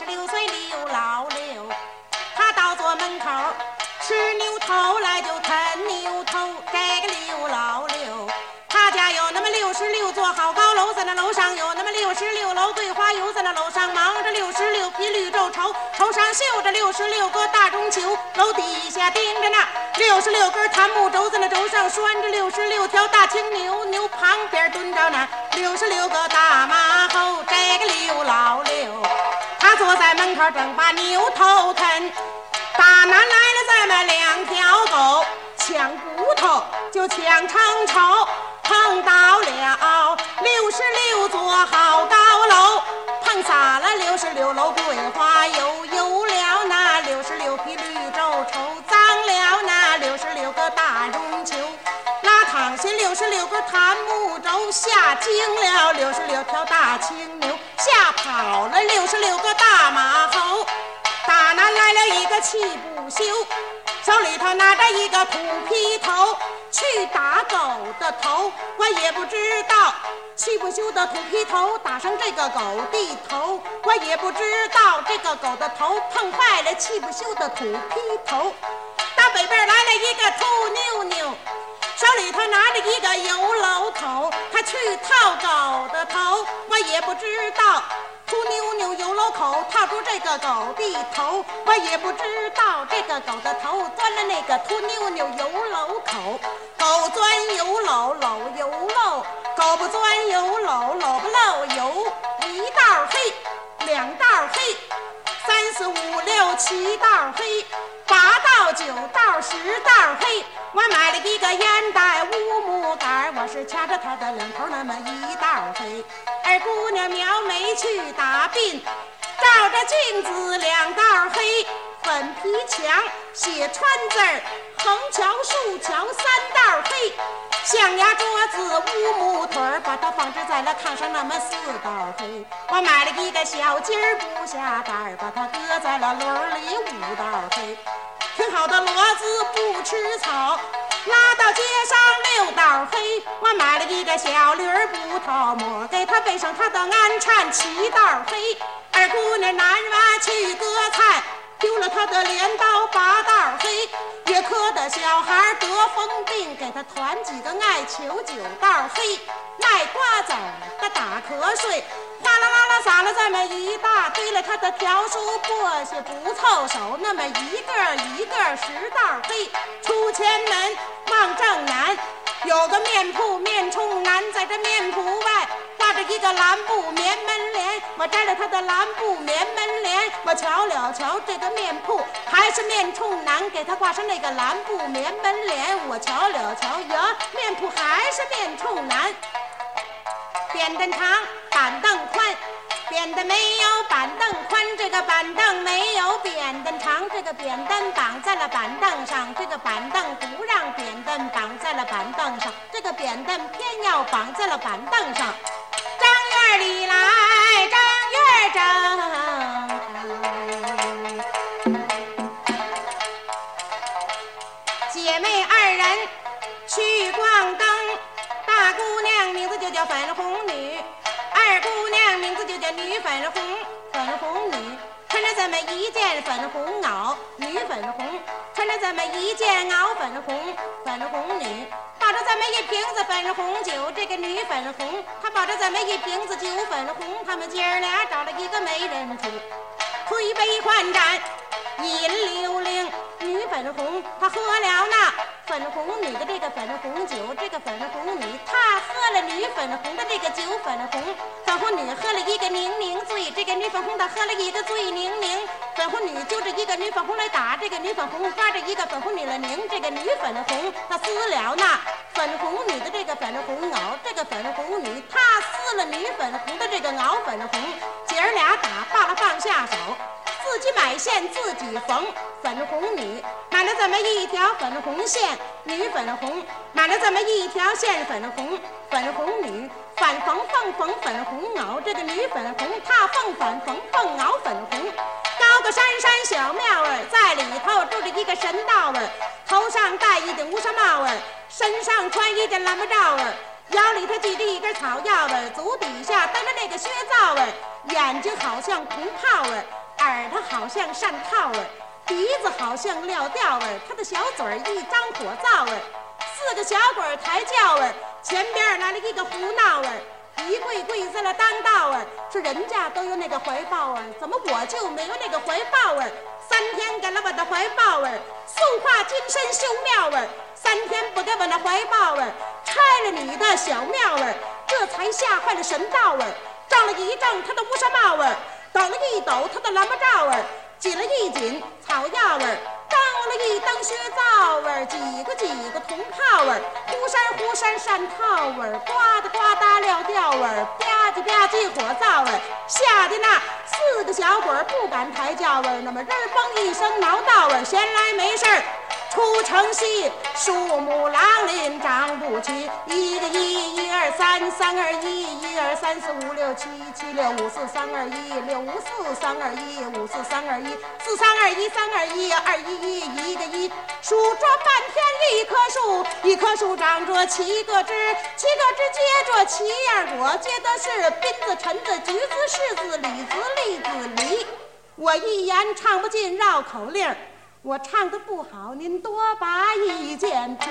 十六岁刘老六。他到坐门口吃牛头来就啃牛头，这个刘老六。他家有那么六十六座好高楼，在那楼上有那么六十六楼桂花油，在那楼上忙着六十六匹绿绸绸，绸上绣着六十六个大中秋，楼底下钉着那六十六根檀木轴，在那轴上拴着六十六条大青牛，牛旁边蹲着那六十六正把牛头啃，大南来了这么两条狗，抢骨头就抢成仇。碰到了六十六座好高楼，碰洒了六十六楼桂花油，油了那六十六匹绿绸绸，脏了那六十六个大绒球，拉躺下六十六根檀木轴，吓惊了六十六条大青牛，吓跑了六十六个大马猴，打南来了一个气不休。手里头拿着一个土坯头，去打狗的头。我也不知道，气不休的土坯头打上这个狗的头。我也不知道，这个狗的头碰坏了气不休的土坯头。一个秃妞妞，手里头拿着一个油篓口，他去套狗的头。我也不知道。秃妞妞油篓口套住这个狗的头，我也不知道这个狗的头钻了那个秃妞妞油篓口。狗钻油篓篓油漏，狗不钻油篓篓不漏油。一道黑，两道黑，三四五六七道黑，九道十道黑。我买了一个烟袋乌木杆，我是掐着它的两头那么一道黑。二姑娘描眉去打鬓，照着镜子两道黑，粉皮墙写川字儿，横桥竖桥三道黑，象牙桌子乌木腿儿，把它放置在了炕上那么四道黑。我买了一个小鸡儿不下蛋儿，把它搁在了轮里五道黑。挺好的骡子不吃草。拉到街上六道黑，我买了一个小驴儿不掏磨，给他背上他的鞍颤七道黑。二姑娘男娃去割菜，丢了他的镰刀八道黑。约科的小孩得疯病，给他团几个艾球九道黑。卖瓜子的打瞌睡，哗啦啦他撒了这么一大堆了，他的条书簸箕不凑手，那么一个一个十道黑。出前门望正南，有个面铺，面冲南，在这面铺外挂着一个蓝布棉门帘。我摘了他的蓝布棉门帘，我瞧了瞧这个面铺，还是面冲南，给他挂上那个蓝布棉门帘。我瞧了瞧呀，面铺还是面冲南。扁担长，板凳宽，扁担没有板凳宽，这个板凳没有扁担长，这个扁担绑在了板凳上，这个板凳不让扁担绑在了板凳上，这个扁担偏要绑在了板凳上。张院里来，张院女粉红。粉红女穿着这么一件粉红袄，女粉红穿着这么一件袄粉红。粉红女抱着这么一瓶子粉红酒，这个女粉红她抱着这么一瓶子酒粉红。他们姐儿俩找了一个媒人处，推杯换盏，饮溜溜。女粉红她喝了那。粉红女的这个粉红酒，这个粉红女她喝女粉红的这个酒，粉红粉红女喝了一个宁宁醉，这个女粉红她喝了一个醉宁宁。粉红女揪着一个女粉红来打，这个女粉红抓着一个粉红女来拧，这个女粉红她撕了那粉红女的这个粉红袄，这个粉红女她撕了女粉红的这个袄粉红，姐儿俩打罢了放下手。自己买线自己缝，粉红女这么一条粉红线，女粉红买了这么一条线，粉红粉红女反缝缝缝粉红袄，这个女粉红她缝反缝缝袄粉红。高个山山小庙儿在里头住着一个神道儿，头上戴一顶乌纱帽儿，身上穿一件蓝布罩儿。腰里头系着一根草药味，足底下蹬着那个靴罩味，眼睛好像铜泡味，耳朵好像扇套味，鼻子好像撂吊味，他的小嘴儿一张火灶味，四个小鬼儿抬轿味，前边来了一个胡闹味，一跪跪在了当道味，说人家都有那个怀抱味，怎么我就没有那个怀抱味？三天给了我的怀抱味，塑化金身修庙味，三天不给我那怀抱味。拆了你的小庙儿，这才吓坏了神道儿。正了一正他的乌纱帽儿，抖了一抖他的蓝布罩儿，紧了一紧草药儿，蹬了一蹬靴皂儿，几个几个铜炮儿，呼扇呼扇扇套儿，呱嗒呱嗒撂吊儿，吧唧吧唧火灶儿，吓得那四个小鬼儿不敢抬轿儿，那么人嘣一声挠道儿，闲来没事儿。出城西，树木狼林长不齐。一个一，一二三，二一，一二三四五六七，七六五四三二一，六五四三二一，五四三二一，四三二一，三二一，二一一，一个一。数着半天一棵树，一棵树长着七个枝，七个枝结着七样果，结的是槟子、橙子、橘子、柿子、李子、栗子、梨。我一言唱不尽，绕口令。我唱的不好，您多把意见提。